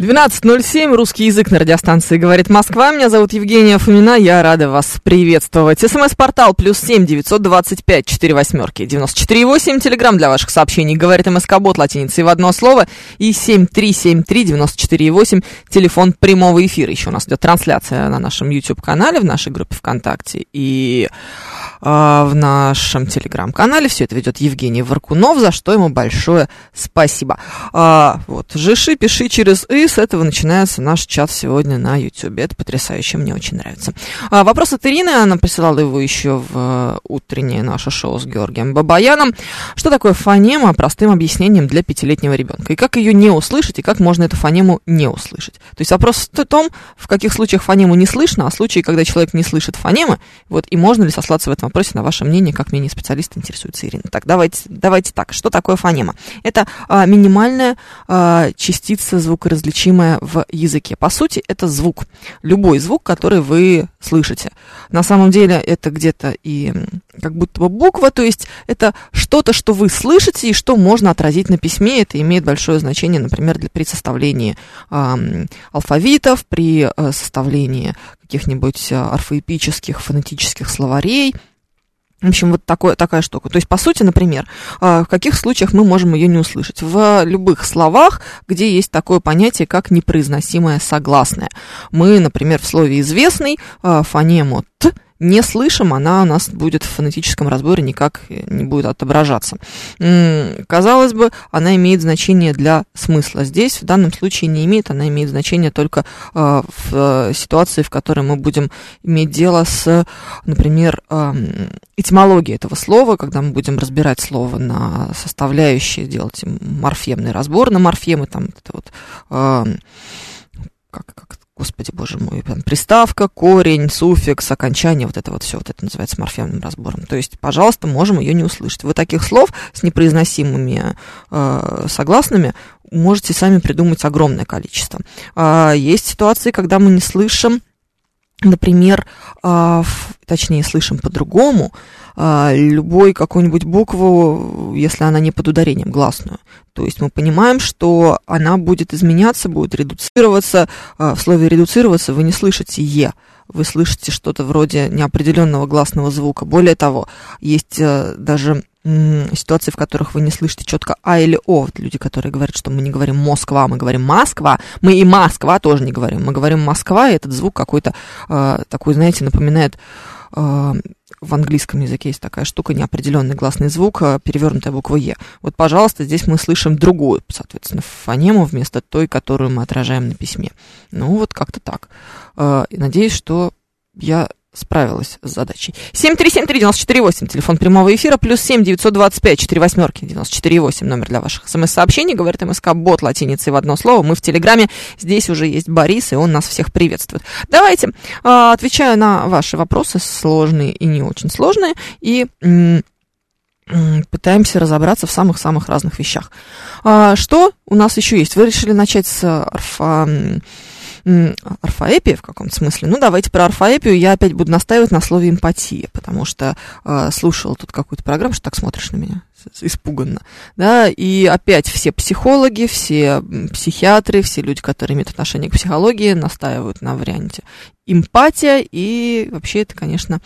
12.07, русский язык на радиостанции «Говорит Москва». Меня зовут Евгения Фомина, я рада вас приветствовать. СМС-портал плюс семь девятьсот двадцать пять четыре восьмерки девяносто четыре восемь. Телеграмм для ваших сообщений «Говорит МСК-бот» латиницей в одно слово. И семь три семь три девяносто четыре восемь. Телефон прямого эфира. Еще у нас идет трансляция на нашем YouTube-канале, в нашей группе ВКонтакте и а, в нашем Телеграм-канале. Все это ведет Евгений Варкунов, за что ему большое спасибо. А, вот, жиши, пиши через «и», с этого начинается наш чат сегодня на YouTube. Это потрясающе, мне очень нравится. А, вопрос от Ирины, она присылала его еще в э, утреннее наше шоу с Георгием Бабаяном. Что такое фонема простым объяснением для пятилетнего ребенка? И как ее не услышать, и как можно эту фонему не услышать? То есть вопрос в том, в каких случаях фонему не слышно, а случаи, когда человек не слышит фонемы, вот, и можно ли сослаться в этом вопросе на ваше мнение, как мнение специалиста интересуется Ирина. Так, давайте, давайте так. Что такое фонема? Это а, минимальная а, частица звукоразличимая в языке. По сути, это звук. Любой звук, который вы слышите. На самом деле это где-то и как будто бы буква, то есть это что-то, что вы слышите и что можно отразить на письме. Это имеет большое значение, например, для, при составлении э, алфавитов, при э, составлении каких-нибудь орфоэпических, фонетических словарей. В общем, вот такое, такая штука. То есть, по сути, например, в каких случаях мы можем ее не услышать? В любых словах, где есть такое понятие, как непроизносимое согласное. Мы, например, в слове «известный» фонему «т» не слышим, она у нас будет в фонетическом разборе никак не будет отображаться. Казалось бы, она имеет значение для смысла. Здесь в данном случае не имеет, она имеет значение только в ситуации, в которой мы будем иметь дело с, например, этимологией этого слова, когда мы будем разбирать слово на составляющие, делать морфемный разбор на морфемы, там это вот как, как господи, боже мой, приставка, корень, суффикс, окончание, вот это вот все, вот это называется морфемным разбором. То есть, пожалуйста, можем ее не услышать. Вы таких слов с непроизносимыми э, согласными можете сами придумать огромное количество. Э, есть ситуации, когда мы не слышим, например, э, точнее, слышим по-другому, любой какую-нибудь букву, если она не под ударением, гласную. То есть мы понимаем, что она будет изменяться, будет редуцироваться. В слове редуцироваться вы не слышите «е», вы слышите что-то вроде неопределенного гласного звука. Более того, есть даже ситуации, в которых вы не слышите четко А или О. Вот люди, которые говорят, что мы не говорим Москва, мы говорим Москва. Мы и Москва тоже не говорим. Мы говорим Москва, и этот звук какой-то такой, знаете, напоминает в английском языке есть такая штука, неопределенный гласный звук, перевернутая буква Е. Вот, пожалуйста, здесь мы слышим другую, соответственно, фонему вместо той, которую мы отражаем на письме. Ну, вот как-то так. И надеюсь, что я справилась с задачей. 7373948, телефон прямого эфира, плюс 7 925 4 восьмерки 94,8, номер для ваших смс-сообщений, говорит МСК Бот латиницей в одно слово. Мы в Телеграме, здесь уже есть Борис, и он нас всех приветствует. Давайте, э, отвечаю на ваши вопросы, сложные и не очень сложные, и пытаемся разобраться в самых-самых разных вещах. А, что у нас еще есть? Вы решили начать с орфа орфоэпия в каком-то смысле. Ну, давайте про орфоэпию я опять буду настаивать на слове эмпатия, потому что э, слушала тут какую-то программу, что так смотришь на меня испуганно, да, и опять все психологи, все психиатры, все люди, которые имеют отношение к психологии, настаивают на варианте эмпатия, и вообще это, конечно,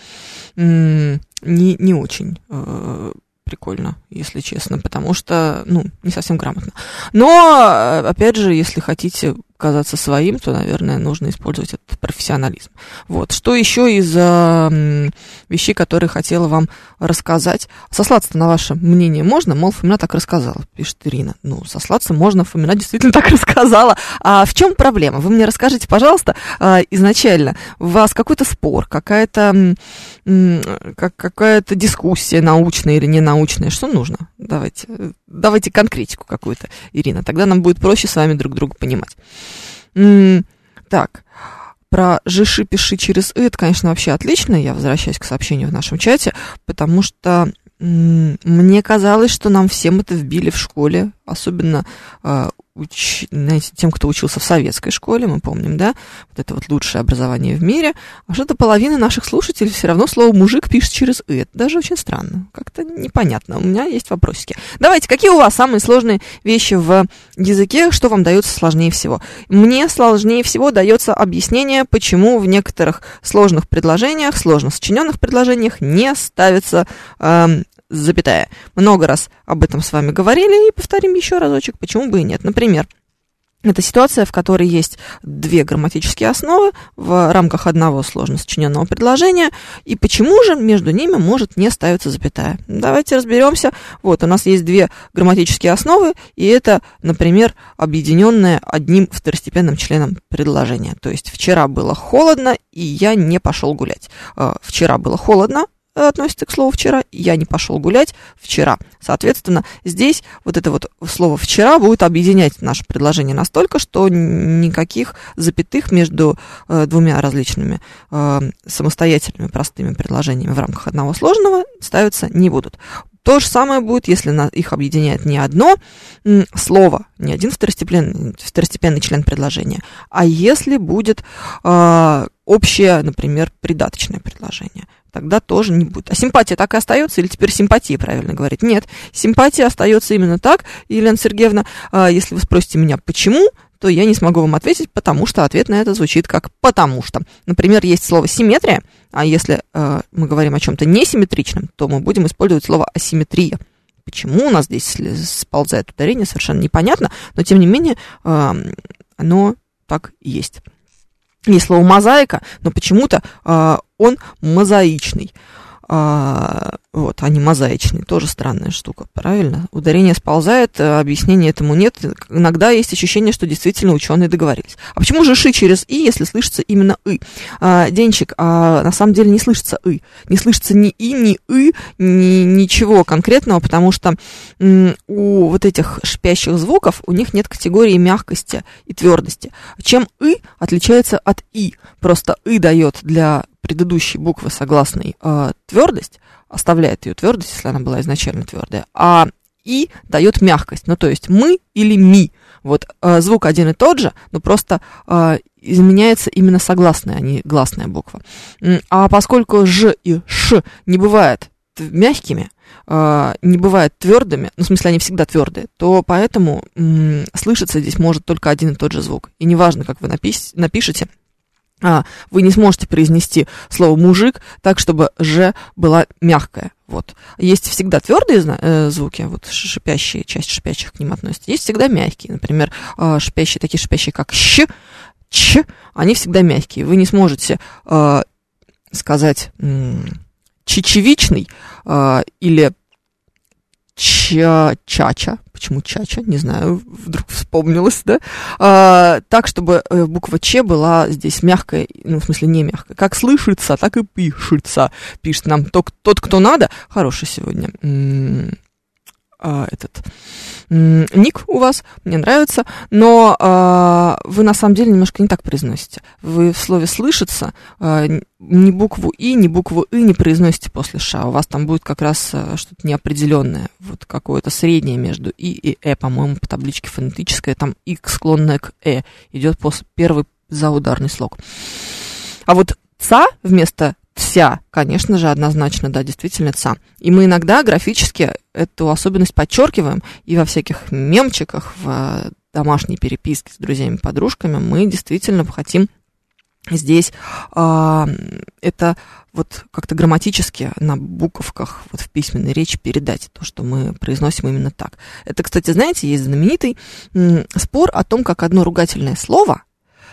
не, не очень э, прикольно, если честно, потому что, ну, не совсем грамотно. Но, опять же, если хотите казаться своим, то, наверное, нужно использовать этот профессионализм. Вот. Что еще из э, вещей, которые хотела вам рассказать? Сослаться на ваше мнение можно? Мол, Фомина так рассказала, пишет Ирина. Ну, сослаться можно, Фомина действительно так рассказала. А в чем проблема? Вы мне расскажите, пожалуйста, э, изначально, у вас какой-то спор, какая-то э, какая-то дискуссия научная или ненаучная, что нужно? Давайте, давайте конкретику какую-то, Ирина, тогда нам будет проще с вами друг друга понимать. Так, про «жиши, пиши через «и» это, конечно, вообще отлично. Я возвращаюсь к сообщению в нашем чате, потому что мне казалось, что нам всем это вбили в школе, особенно э, уч, знаете, тем, кто учился в советской школе, мы помним, да, вот это вот лучшее образование в мире, а что-то половина наших слушателей все равно слово «мужик» пишет через «и». Это даже очень странно, как-то непонятно. У меня есть вопросики. Давайте, какие у вас самые сложные вещи в языке, что вам дается сложнее всего? Мне сложнее всего дается объяснение, почему в некоторых сложных предложениях, сложно сочиненных предложениях не ставится э, запятая. Много раз об этом с вами говорили и повторим еще разочек, почему бы и нет. Например, это ситуация, в которой есть две грамматические основы в рамках одного сложно сочиненного предложения. И почему же между ними может не ставиться запятая? Давайте разберемся. Вот, у нас есть две грамматические основы, и это, например, объединенное одним второстепенным членом предложения. То есть вчера было холодно, и я не пошел гулять. Э, вчера было холодно, относится к слову вчера, я не пошел гулять вчера. Соответственно, здесь вот это вот слово вчера будет объединять наше предложение настолько, что никаких запятых между э, двумя различными э, самостоятельными простыми предложениями в рамках одного сложного ставиться не будут. То же самое будет, если на, их объединяет не одно слово, не один второстепенный, второстепенный член предложения, а если будет э, общее, например, придаточное предложение тогда тоже не будет. А симпатия так и остается, или теперь симпатия, правильно говорить? Нет, симпатия остается именно так, Елена Сергеевна, а, если вы спросите меня, почему, то я не смогу вам ответить, потому что ответ на это звучит как «потому что». Например, есть слово «симметрия», а если э, мы говорим о чем-то несимметричном, то мы будем использовать слово «асимметрия». Почему у нас здесь сползает ударение, совершенно непонятно, но тем не менее э, оно так и есть. Есть слово мозаика, но почему-то э, он мозаичный. А, вот, не мозаичный, тоже странная штука, правильно? Ударение сползает, э, объяснения этому нет. Иногда есть ощущение, что действительно ученые договорились. А почему же ши через и, если слышится именно и? А, Денчик, а на самом деле не слышится и. Не слышится ни и, ни и, ни ничего конкретного, потому что м, у вот этих шипящих звуков у них нет категории мягкости и твердости. Чем и отличается от и? Просто и дает для предыдущей буквы согласной э, твердость, оставляет ее твердость, если она была изначально твердая, а и дает мягкость. Ну, то есть мы или ми. Вот э, звук один и тот же, но просто э, изменяется именно согласная, а не гласная буква. А поскольку ж и ш не бывают мягкими, э, не бывают твердыми, ну, в смысле, они всегда твердые, то поэтому м, слышится здесь может только один и тот же звук. И неважно, как вы напиш- напишете, а, вы не сможете произнести слово мужик так, чтобы ж была мягкая. Вот. Есть всегда твердые э, звуки, вот шипящие, часть шипящих к ним относится. Есть всегда мягкие. Например, э, шипящие, такие шипящие, как щ, ч, они всегда мягкие. Вы не сможете э, сказать чечевичный э, или ча чача, почему чача, не знаю, вдруг вспомнилось, да, а, так, чтобы э, буква Ч была здесь мягкая, ну, в смысле, не мягкая, как слышится, так и пишется, пишет нам тот, тот кто надо, хороший сегодня, а, этот ник у вас, мне нравится, но а, вы на самом деле немножко не так произносите. Вы в слове «слышится» а, ни букву «и», ни букву «и» не произносите после «ша». У вас там будет как раз что-то неопределенное, вот какое-то среднее между «и» и «э», по-моему, по табличке фонетическое, там «и» склонное к «э», идет после первый заударный слог. А вот «ца» вместо вся, конечно же, однозначно, да, действительно ца. И мы иногда графически эту особенность подчеркиваем, и во всяких мемчиках, в э, домашней переписке с друзьями, подружками мы действительно хотим здесь э, это вот как-то грамматически на буковках вот в письменной речи передать то, что мы произносим именно так. Это, кстати, знаете, есть знаменитый спор о том, как одно ругательное слово,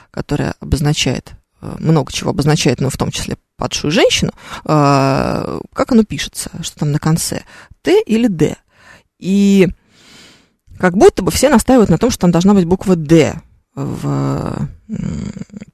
которое обозначает э, много чего обозначает, но в том числе падшую женщину, э, как оно пишется, что там на конце, Т или Д. И как будто бы все настаивают на том, что там должна быть буква Д в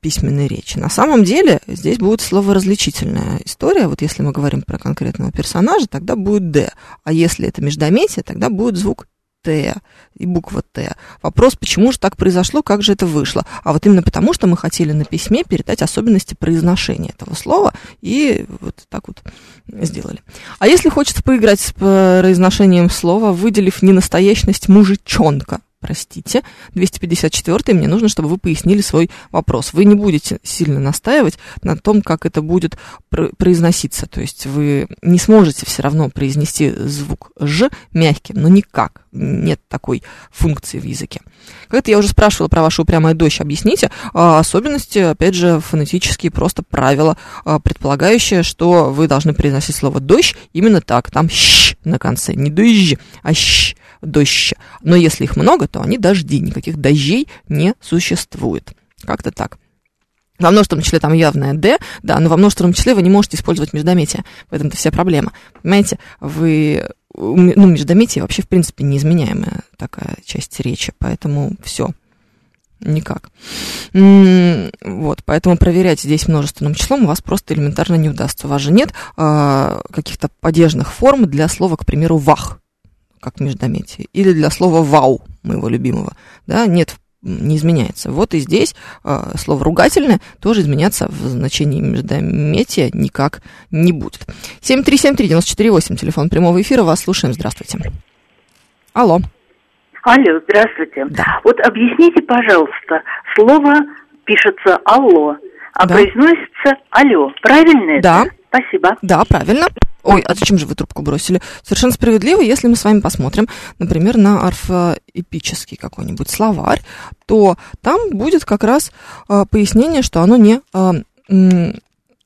письменной речи. На самом деле здесь будет слово-различительная история. Вот если мы говорим про конкретного персонажа, тогда будет «д». А если это междометие, тогда будет звук Т и буква Т. Вопрос, почему же так произошло, как же это вышло? А вот именно потому, что мы хотели на письме передать особенности произношения этого слова, и вот так вот сделали. А если хочется поиграть с произношением слова, выделив ненастоящность мужичонка, простите, 254 мне нужно, чтобы вы пояснили свой вопрос. Вы не будете сильно настаивать на том, как это будет произноситься. То есть вы не сможете все равно произнести звук «ж» мягким, но никак. Нет такой функции в языке. Как-то я уже спрашивала про вашу упрямую дождь. Объясните а, особенности, опять же, фонетические просто правила, а, предполагающие, что вы должны произносить слово «дождь» именно так. Там «щ» на конце. Не «дождь», а «щ» дождь. Но если их много, то они дожди. Никаких дождей не существует. Как-то так. Во множественном числе там явное «д», да, но во множественном числе вы не можете использовать междометие. В этом-то вся проблема. Понимаете, вы... Ну, междометие вообще, в принципе, неизменяемая такая часть речи, поэтому все, никак. Вот, поэтому проверять здесь множественным числом у вас просто элементарно не удастся. У вас же нет э, каких-то падежных форм для слова, к примеру, «вах» как междометие, или для слова «вау», моего любимого, да, нет, не изменяется. Вот и здесь э, слово ругательное тоже изменяться в значении междометия никак не будет. 7373948, телефон прямого эфира, вас слушаем, здравствуйте. Алло. Алло, здравствуйте. Да. Вот объясните, пожалуйста, слово пишется «алло», а Да. произносится «алло». Правильно Да. это? Спасибо. Да, правильно. Ой, а зачем же вы трубку бросили? Совершенно справедливо, если мы с вами посмотрим, например, на орфоэпический какой-нибудь словарь, то там будет как раз а, пояснение, что оно не, а,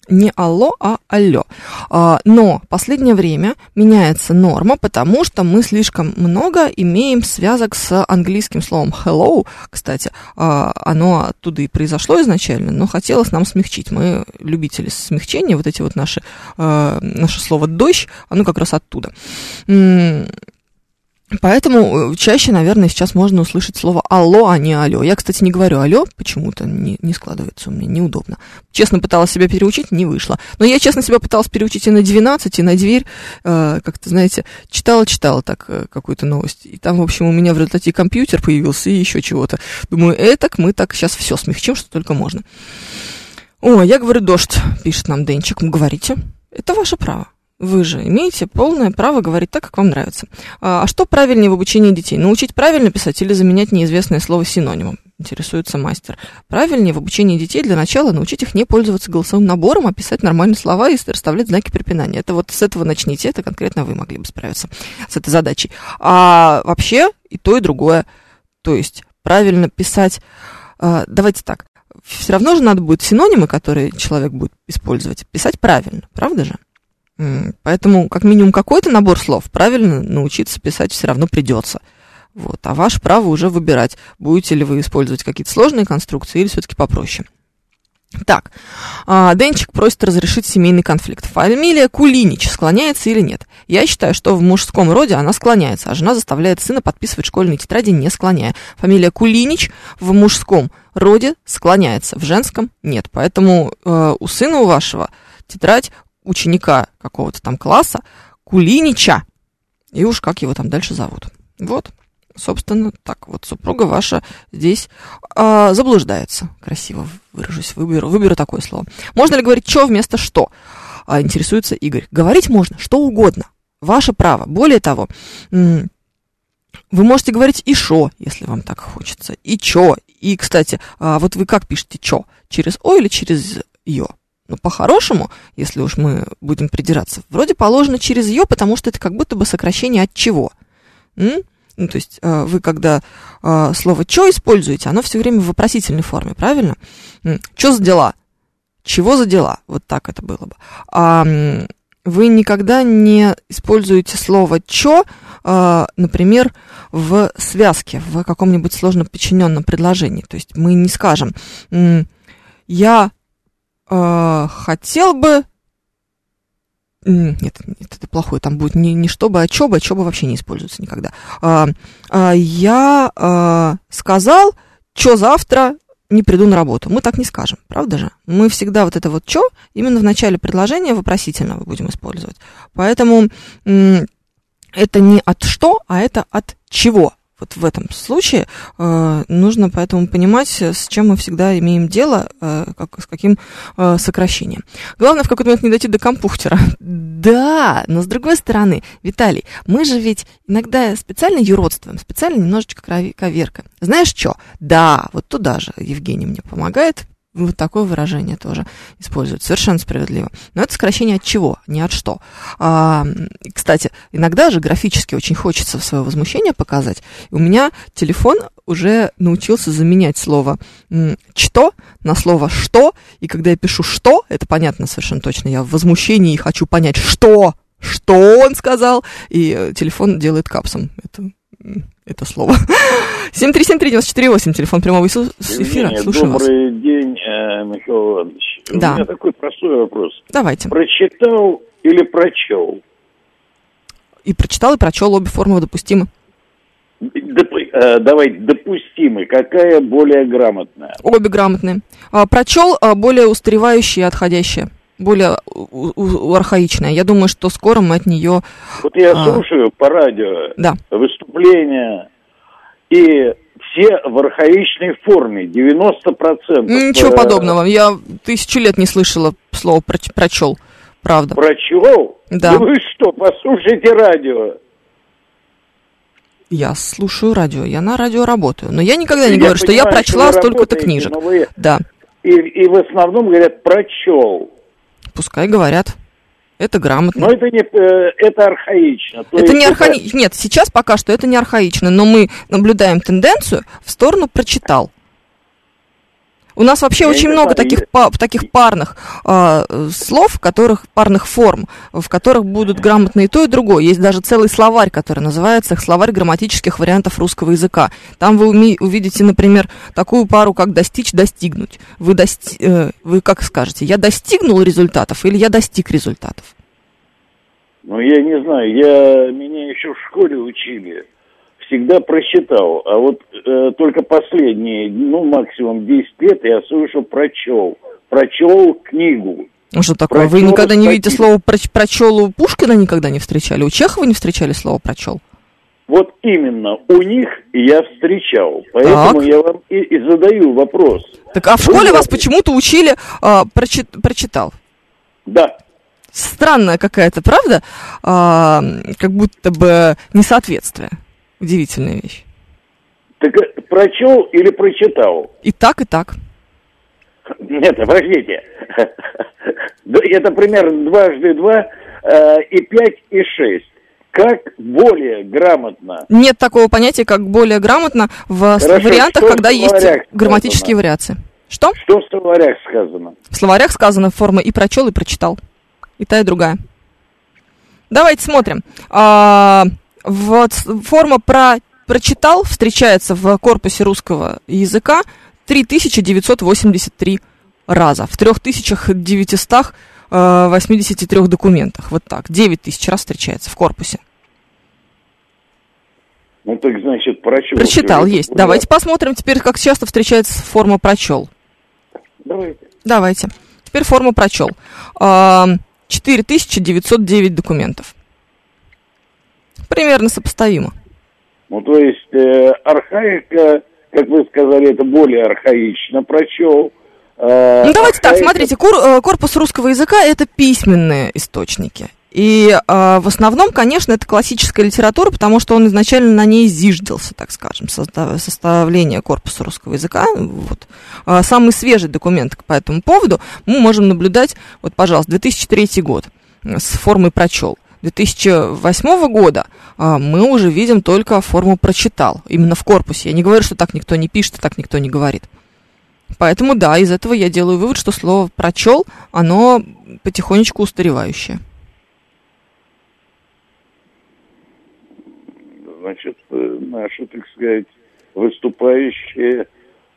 не алло, а алло. А, но последнее время меняется норма, потому что мы слишком много имеем связок с английским словом hello. Кстати, а, оно оттуда и произошло изначально, но хотелось нам смягчить. Мы любители смягчения, вот эти вот наши, а, наше слово дождь, оно как раз оттуда. Поэтому э, чаще, наверное, сейчас можно услышать слово алло, а не алло. Я, кстати, не говорю алло, почему-то не, не складывается у меня, неудобно. Честно пыталась себя переучить, не вышло. Но я, честно, себя пыталась переучить и на 12, и на дверь. Э, как-то, знаете, читала-читала так э, какую-то новость. И там, в общем, у меня в результате компьютер появился, и еще чего-то. Думаю, этак мы так сейчас все смягчим, что только можно. О, я говорю дождь, пишет нам Денчик. Говорите, это ваше право. Вы же имеете полное право говорить так, как вам нравится. А а что правильнее в обучении детей? Научить правильно писать или заменять неизвестное слово синонимом? Интересуется мастер. Правильнее в обучении детей для начала научить их не пользоваться голосовым набором, а писать нормальные слова и расставлять знаки препинания. Это вот с этого начните, это конкретно вы могли бы справиться с этой задачей. А вообще и то, и другое. То есть правильно писать... а, Давайте так. Все равно же надо будет синонимы, которые человек будет использовать, писать правильно, правда же? Поэтому, как минимум, какой-то набор слов правильно научиться писать все равно придется. Вот. А ваше право уже выбирать, будете ли вы использовать какие-то сложные конструкции или все-таки попроще. Так, а, Денчик просит разрешить семейный конфликт. Фамилия Кулинич склоняется или нет? Я считаю, что в мужском роде она склоняется, а жена заставляет сына подписывать школьные тетради, не склоняя. Фамилия Кулинич в мужском роде склоняется, в женском нет. Поэтому э, у сына у вашего тетрадь ученика какого-то там класса Кулинича, и уж как его там дальше зовут. Вот, собственно, так вот супруга ваша здесь а, заблуждается. Красиво выражусь, выберу, выберу такое слово. Можно ли говорить «что» вместо «что»? А, интересуется Игорь. Говорить можно что угодно. Ваше право. Более того, вы можете говорить и шо, если вам так хочется, и чё. И, кстати, а вот вы как пишете чё? Через о или через ё? Ну, по-хорошему, если уж мы будем придираться, вроде положено через ее, потому что это как будто бы сокращение от чего. М? Ну, то есть э, вы когда э, слово «чё» используете, оно все время в вопросительной форме, правильно? «Чё за дела?» «Чего за дела?» Вот так это было бы. А вы никогда не используете слово «чё», э, например, в связке, в каком-нибудь сложно подчиненном предложении. То есть мы не скажем «я э, хотел бы...» Нет, нет, это плохое. Там будет не, не чтобы, а чоба. Чоба вообще не используется никогда. А, а, я а, сказал, что завтра не приду на работу. Мы так не скажем, правда же? Мы всегда вот это вот «чё» именно в начале предложения вопросительного будем использовать. Поэтому это не от что, а это от чего. Вот в этом случае э, нужно поэтому понимать, с чем мы всегда имеем дело, э, как, с каким э, сокращением. Главное в какой-то момент не дойти до компьютера. Да, но с другой стороны, Виталий, мы же ведь иногда специально юродствуем, специально немножечко коверка. Знаешь что? Да, вот туда же Евгений мне помогает вот такое выражение тоже используют. Совершенно справедливо. Но это сокращение от чего, не от что. А, кстати, иногда же графически очень хочется свое возмущение показать. И у меня телефон уже научился заменять слово «что» на слово «что». И когда я пишу «что», это понятно совершенно точно. Я в возмущении хочу понять, что, что он сказал. И э, телефон делает капсом. Это это слово. 7373948, телефон прямого эфира. Евгения, Слушаю добрый вас. день, э, Михаил Иванович. Да. У меня такой простой вопрос. Давайте. Прочитал или прочел? И прочитал, и прочел, обе формы допустимы. Доп- э, давайте, допустимый. Какая более грамотная? Обе грамотные. А, прочел а, более устаревающее и отходящее. Более у- у- архаичное. Я думаю, что скоро мы от нее... Вот я А. слушаю по радио Да. выступления, и все в архаичной форме, 90%. Ничего э, подобного. Я тысячу лет не слышала слова проч- прочел. Правда. Прочел? Да. вы что, послушайте радио. Я слушаю радио. Я на радио работаю. Но я никогда не Я говорю, что я понимаю, прочла вы столько-то книжек. вы- Да. И, и в основном говорят прочел. Пускай говорят. Это грамотно. Но это не э, это архаично. То Это не архаично. Нет, сейчас пока что это не архаично, но мы наблюдаем тенденцию в сторону прочитал. У нас вообще Я очень много таких, па- таких парных э, слов, которых, парных форм, в которых будут грамотно и то, и другое. Есть даже целый словарь, который называется «Словарь грамматических вариантов русского языка». Там вы уми- увидите, например, такую пару, как «достичь», «достигнуть». Вы, дости- э, вы как скажете, «я достигнул результатов» или «я достиг результатов»? Ну, я не знаю, я, меня еще в школе учили, всегда прочитал, а вот э, только последние, ну, максимум 10 лет я слышу прочел, прочел книгу. Ну что такое? Вы Прочел никогда не видите слово проч- прочел у Пушкина никогда не встречали? У Чехова не встречали слово прочел? Вот именно у них я встречал, поэтому Так. я вам и, и задаю вопрос. Так а в Вы школе вас знаете- почему-то учили а, прочи- прочитал. Да, Странная какая-то, правда? А, как будто бы несоответствие. Удивительная вещь. так э, прочел или прочитал? И так, и так. Нет, подождите. Это примерно дважды два э, и пять и шесть. Как более грамотно? Нет такого понятия, как более грамотно в Хорошо, вариантах, в когда есть словарях грамматические сказано? вариации. Что? Что в словарях сказано? В словарях сказано форма и прочел, и прочитал. И та, и другая. Давайте смотрим. А, вот форма про прочитал встречается в корпусе русского языка 3983 раза. В 3983 документах. Вот так. 9000 раз встречается в корпусе. Ну так значит прочел. Прочитал, есть. да. Давайте посмотрим теперь, как часто встречается форма прочел. Давайте. Давайте. Теперь форму прочел. А, 4909 документов. Примерно сопоставимо. Ну то есть э, архаика, как вы сказали, это более архаично прочел. Э, Ну, давайте так, архаика- смотрите, кур- э, корпус русского языка – это письменные источники. И э, в основном, конечно, это классическая литература, потому что он изначально на ней зиждился, так скажем, созда- составление корпуса русского языка. Вот. А самый свежий документ по этому поводу мы можем наблюдать, вот, пожалуйста, 2003 год э, с формой «прочел». 2008 года а, мы уже видим только форму «прочитал», именно в корпусе. Я не говорю, что так никто не пишет так никто не говорит. Поэтому да, из этого я делаю вывод, что слово прочел, оно потихонечку устаревающее. Значит, э, наши, так сказать, выступающие...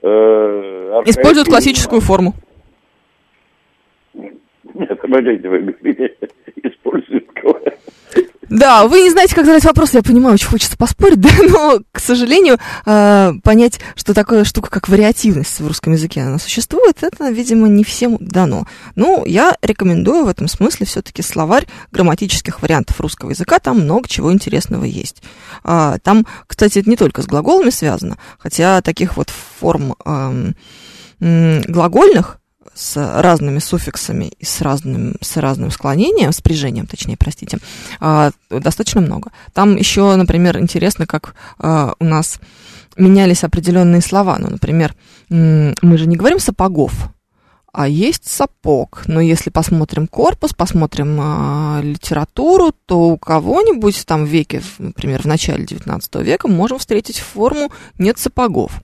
э, Используют классическую форму. Нет, подождите, вы говорите, используют? Да, вы не знаете, как задать вопрос, я понимаю, очень хочется поспорить, да, но, к сожалению, э, понять, что такое штука, как вариативность в русском языке, она существует, это, видимо, не всем дано. Ну, я рекомендую в этом смысле все-таки словарь грамматических вариантов русского языка, там много чего интересного есть. А, там, кстати, это не только с глаголами связано, хотя таких вот форм э, глагольных с разными суффиксами и с разным, с разным склонением, с прижением, точнее, простите, а, достаточно много. Там еще, например, интересно, как а, у нас менялись определенные слова. Ну, например, мы же не говорим сапогов, а есть сапог. Но если посмотрим корпус, посмотрим э, литературу, то у кого-нибудь там в веке, например, в начале 19 века, можем встретить форму «нет сапогов».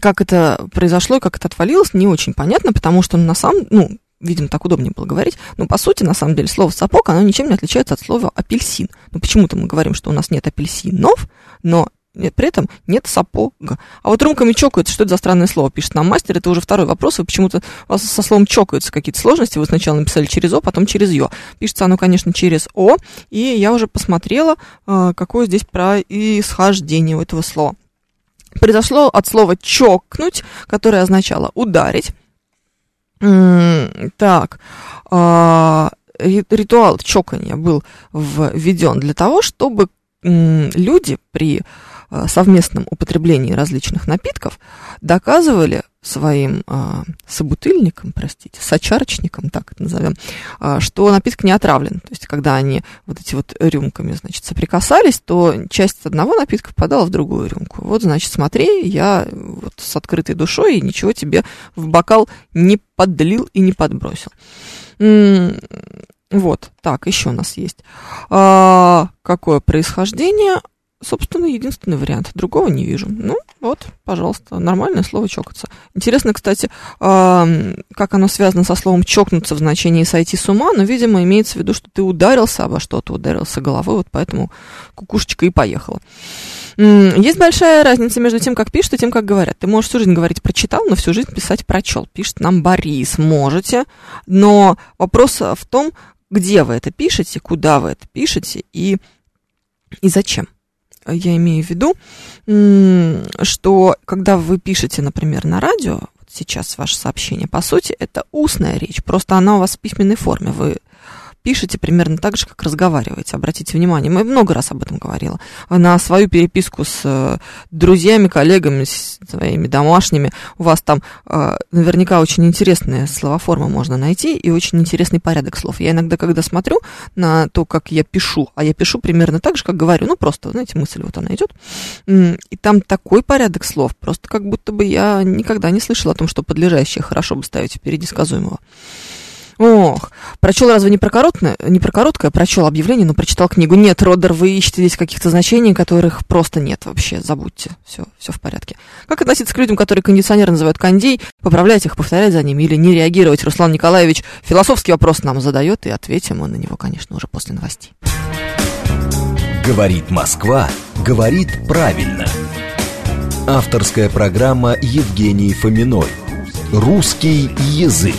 Как это произошло как это отвалилось, не очень понятно, потому что на самом, ну, видимо, так удобнее было говорить, но по сути, на самом деле, слово сапог, оно ничем не отличается от слова апельсин. Ну, почему-то мы говорим, что у нас нет апельсинов, но при этом нет сапога. А вот рюмками чокаются, что это за странное слово, пишет нам мастер, это уже второй вопрос, вы почему-то у вас со словом чокаются какие-то сложности, вы сначала написали через О, потом через Ё. Пишется оно, конечно, через О, и я уже посмотрела, а, какое здесь происхождение у этого слова произошло от слова чокнуть, которое означало ударить. Так, а, ритуал чокания был введен для того, чтобы люди при а, совместном употреблении различных напитков доказывали своим а, собутыльникам, простите, сочарочникам, так это назовем, а, что напиток не отравлен. То есть, когда они вот эти вот рюмками, значит, соприкасались, то часть одного напитка попадала в другую рюмку. Вот, значит, смотри, я вот с открытой душой и ничего тебе в бокал не подлил и не подбросил. Вот, так, еще у нас есть. А, какое происхождение? Собственно, единственный вариант. Другого не вижу. Ну, вот, пожалуйста, нормальное слово чокаться. Интересно, кстати, как оно связано со словом чокнуться в значении сойти с ума, но, видимо, имеется в виду, что ты ударился обо что-то, ударился головой, вот поэтому кукушечка и поехала. Есть большая разница между тем, как пишут, и тем, как говорят. Ты можешь всю жизнь говорить прочитал, но всю жизнь писать прочел. Пишет нам Борис. Можете, но вопрос в том, где вы это пишете, куда вы это пишете и, и зачем я имею в виду, что когда вы пишете, например, на радио, сейчас ваше сообщение, по сути, это устная речь, просто она у вас в письменной форме, вы пишете примерно так же, как разговариваете. Обратите внимание, мы много раз об этом говорила. На свою переписку с э, друзьями, коллегами, с своими домашними, у вас там э, наверняка очень интересные словоформы можно найти и очень интересный порядок слов. Я иногда, когда смотрю на то, как я пишу, а я пишу примерно так же, как говорю, ну просто, знаете, мысль вот она идет, и там такой порядок слов, просто как будто бы я никогда не слышала о том, что подлежащее хорошо бы ставить впереди сказуемого. Ох, прочел разве не про короткое, не про короткое, прочел объявление, но прочитал книгу. Нет, Родер, вы ищете здесь каких-то значений, которых просто нет вообще, забудьте, все, все в порядке. Как относиться к людям, которые кондиционер называют кондей, поправлять их, повторять за ними или не реагировать? Руслан Николаевич философский вопрос нам задает, и ответим мы на него, конечно, уже после новостей. Говорит Москва, говорит правильно. Авторская программа Евгений Фоминой. Русский язык.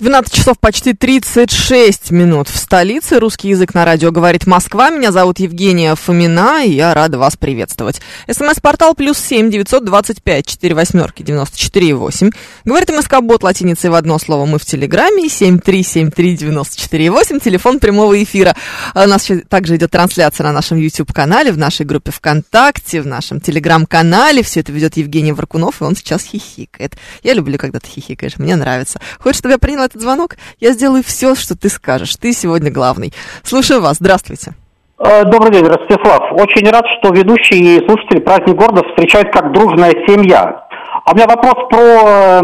12 часов почти 36 минут в столице. Русский язык на радио говорит Москва. Меня зовут Евгения Фомина, и я рада вас приветствовать. СМС-портал плюс семь девятьсот двадцать пять четыре восьмерки девяносто четыре восемь. Говорит МСК-бот латиницей в одно слово мы в Телеграме. Семь три семь три девяносто четыре восемь. Телефон прямого эфира. А у нас также идет трансляция на нашем YouTube-канале, в нашей группе ВКонтакте, в нашем Телеграм-канале. Все это ведет Евгений Варкунов, и он сейчас хихикает. Я люблю, когда ты хихикаешь, мне нравится. Хочешь, чтобы я приняла этот звонок, я сделаю все, что ты скажешь. Ты сегодня главный. Слушаю вас. Здравствуйте. Э, добрый день, Ростислав. Очень рад, что ведущие и слушатели праздник города встречают как дружная семья. А у меня вопрос про э,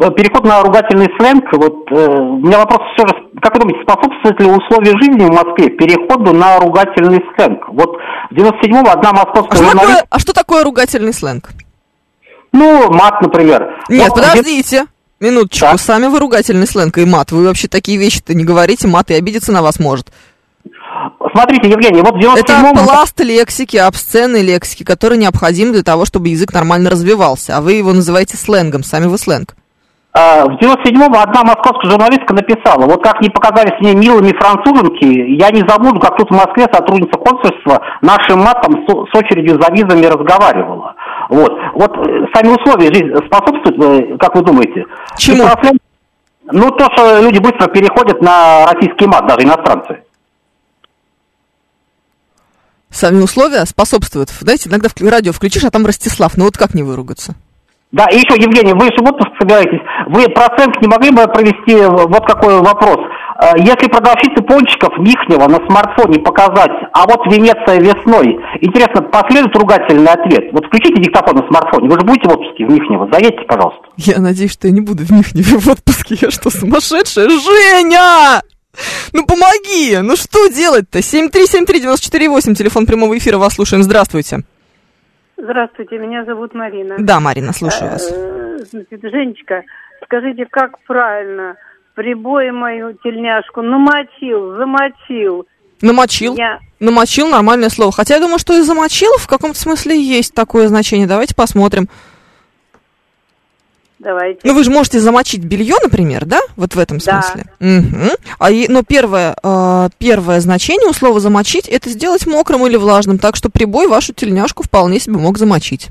э, переход на ругательный сленг. Вот э, у меня вопрос все же, как вы думаете, способствует ли условия жизни в Москве переходу на ругательный сленг? Вот в 97-м одна московская а что, журналист... такое, а что такое ругательный сленг? Ну, мат, например. Нет, вот, подождите. Минуточку, да? сами вы ругательный сленг и мат. Вы вообще такие вещи-то не говорите, мат и обидеться на вас может. Смотрите, Евгений, вот в 97 Это пласт лексики, обсценной лексики, который необходим для того, чтобы язык нормально развивался. А вы его называете сленгом, сами вы сленг. А, в 97-м одна московская журналистка написала, вот как не показались мне милыми француженки, я не забуду, как тут в Москве сотрудница консульства нашим матом с, очередью за визами разговаривала. Вот, вот э, сами условия жизни способствуют, э, как вы думаете? Чему? Ну, то, что люди быстро переходят на российский мат, даже иностранцы. Сами условия способствуют. Знаете, иногда радио включишь, а там Ростислав. Ну вот как не выругаться? Да, и еще, Евгений, вы в отпуск собираетесь. Вы процент не могли бы провести вот какой вопрос? Э, если продавщицы пончиков Михнева на смартфоне показать, а вот Венеция весной, интересно, последует ругательный ответ? Вот включите диктофон на смартфоне, вы же будете в отпуске в Михнево, заедьте, пожалуйста. Я надеюсь, что я не буду в Михневе в отпуске. Я что, сумасшедшая? Женя! Ну помоги! Ну что делать-то? 7373948, телефон прямого эфира, вас слушаем. Здравствуйте. Здравствуйте, меня зовут Марина. Да, Марина, слушаю вас. Э, значит, Женечка, скажите, как правильно прибой мою тельняшку намочил, замочил? Намочил? Я... Намочил, нормальное слово. Хотя я думаю, что и замочил в каком-то смысле есть такое значение. Давайте посмотрим. Давайте. Ну, вы же можете замочить белье, например, да? Вот в этом смысле. Да. Угу. А, но первое, э, первое значение у слова замочить это сделать мокрым или влажным. Так что прибой вашу тельняшку вполне себе мог замочить.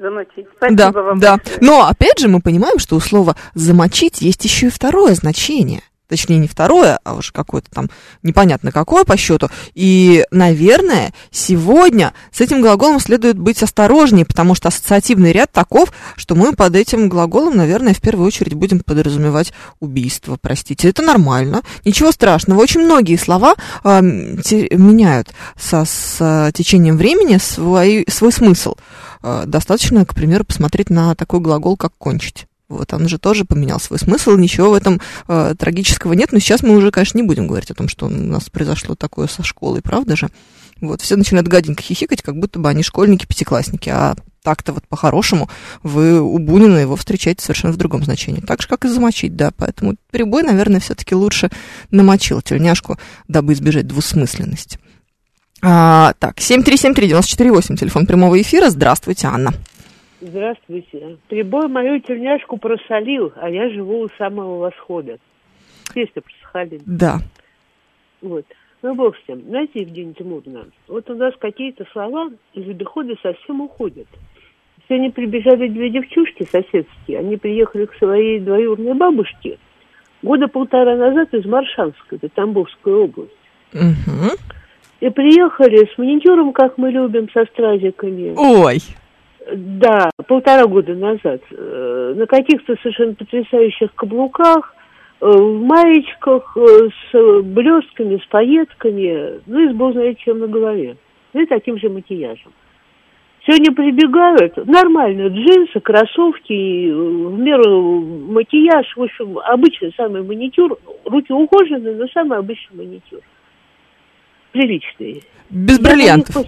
Замочить. Спасибо да, вам. Да. Но опять же мы понимаем, что у слова замочить есть еще и второе значение точнее не второе, а уже какое-то там непонятно какое по счету. И, наверное, сегодня с этим глаголом следует быть осторожнее, потому что ассоциативный ряд таков, что мы под этим глаголом, наверное, в первую очередь будем подразумевать убийство, простите. Это нормально, ничего страшного. Очень многие слова э, меняют со, с течением времени свой, свой смысл. Э, достаточно, к примеру, посмотреть на такой глагол, как кончить. Вот, он же тоже поменял свой смысл, ничего в этом э, трагического нет. Но сейчас мы уже, конечно, не будем говорить о том, что у нас произошло такое со школой, правда же? Вот, все начинают гаденько хихикать, как будто бы они школьники, пятиклассники, а так-то вот по-хорошему вы у Бунина его встречаете совершенно в другом значении. Так же, как и замочить, да. Поэтому прибой, наверное, все-таки лучше намочил тельняшку, дабы избежать двусмысленности. А, так, 7373948, телефон прямого эфира. Здравствуйте, Анна. Здравствуйте. Прибой мою тельняшку просолил, а я живу у самого восхода. Песня про Сахалин. Да. Вот. Ну, бог с тем. Знаете, Евгения Тимуровна, вот у нас какие-то слова из обихода совсем уходят. Сегодня прибежали две девчушки соседские. Они приехали к своей двоюродной бабушке года полтора назад из Маршанска, это Тамбовская область. Угу. И приехали с маникюром, как мы любим, со стразиками. Ой! Да, полтора года назад. Э, на каких-то совершенно потрясающих каблуках, э, в маечках э, с блестками, с пайетками, ну и с бог знает чем на голове. Ну и таким же макияжем. Сегодня прибегают, нормально, джинсы, кроссовки, в меру макияж, в общем, обычный самый маникюр, руки ухоженные, но самый обычный маникюр. Приличный. Без бриллиантов.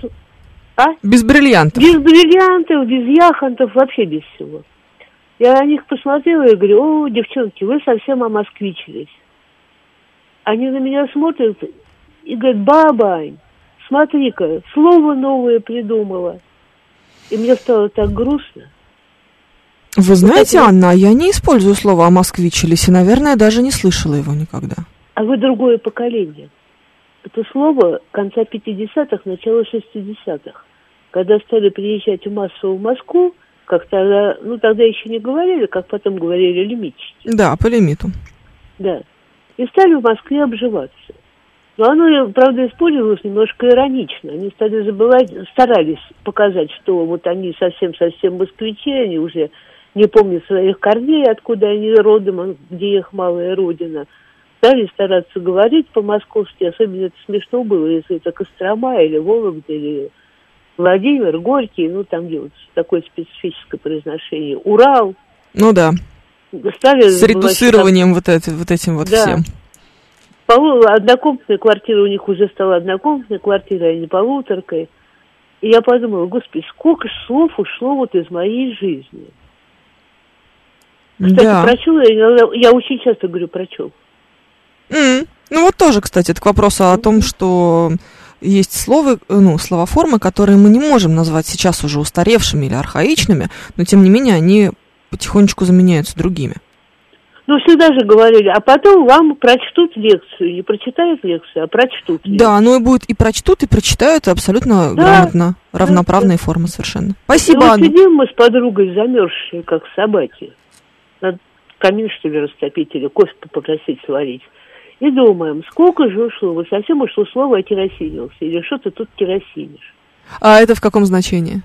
А? Без бриллиантов. Без бриллиантов, без яхонтов, вообще без всего. Я на них посмотрела и говорю, о, девчонки, вы совсем омосквичились. Они на меня смотрят и говорят, баба, смотри-ка, слово новое придумала. И мне стало так грустно. Вы знаете, вот Анна, я не использую слово «омосквичились», и, наверное, даже не слышала его никогда. А вы другое поколение. Это слово конца 50-х, начала 60-х, когда стали приезжать массово в Москву, как тогда, ну тогда еще не говорили, как потом говорили лимитчики. Да, по лимиту. Да. И стали в Москве обживаться. Но оно, правда, использовалось немножко иронично. Они стали забывать, старались показать, что вот они совсем-совсем москвичи, они уже не помнят своих корней, откуда они родом, где их малая родина – стали стараться говорить по-московски, особенно это смешно было, если это Кострома или Вологда или Владимир, Горький, ну там где вот такое специфическое произношение, Урал. Ну да. Стали, С редуцированием вот, это, вот этим вот да. всем. Полу, однокомнатная квартира у них уже стала однокомнатной квартирой, а не полуторкой. И я подумала, господи, сколько слов ушло вот из моей жизни. Кстати, да. прочел, я, я очень часто говорю прочел. Mm. Ну вот тоже, кстати, это к вопросу о том, что есть слова, ну, словоформы, которые мы не можем назвать сейчас уже устаревшими или архаичными, но тем не менее они потихонечку заменяются другими. Ну, всегда же говорили, а потом вам прочтут лекцию. Не прочитают лекцию, а прочтут. лекцию. Да, ну и будет и прочтут, и прочитают, абсолютно Да. грамотно, равноправные формы совершенно. И Спасибо, вот Анна. сидим мы с подругой замерзшие, как собаки. Надо камин, что ли, растопить или кофе попросить сварить. И думаем, сколько же ушло, вот совсем ушло слово «океросинился», или что ты тут керосинишь. А это в каком значении?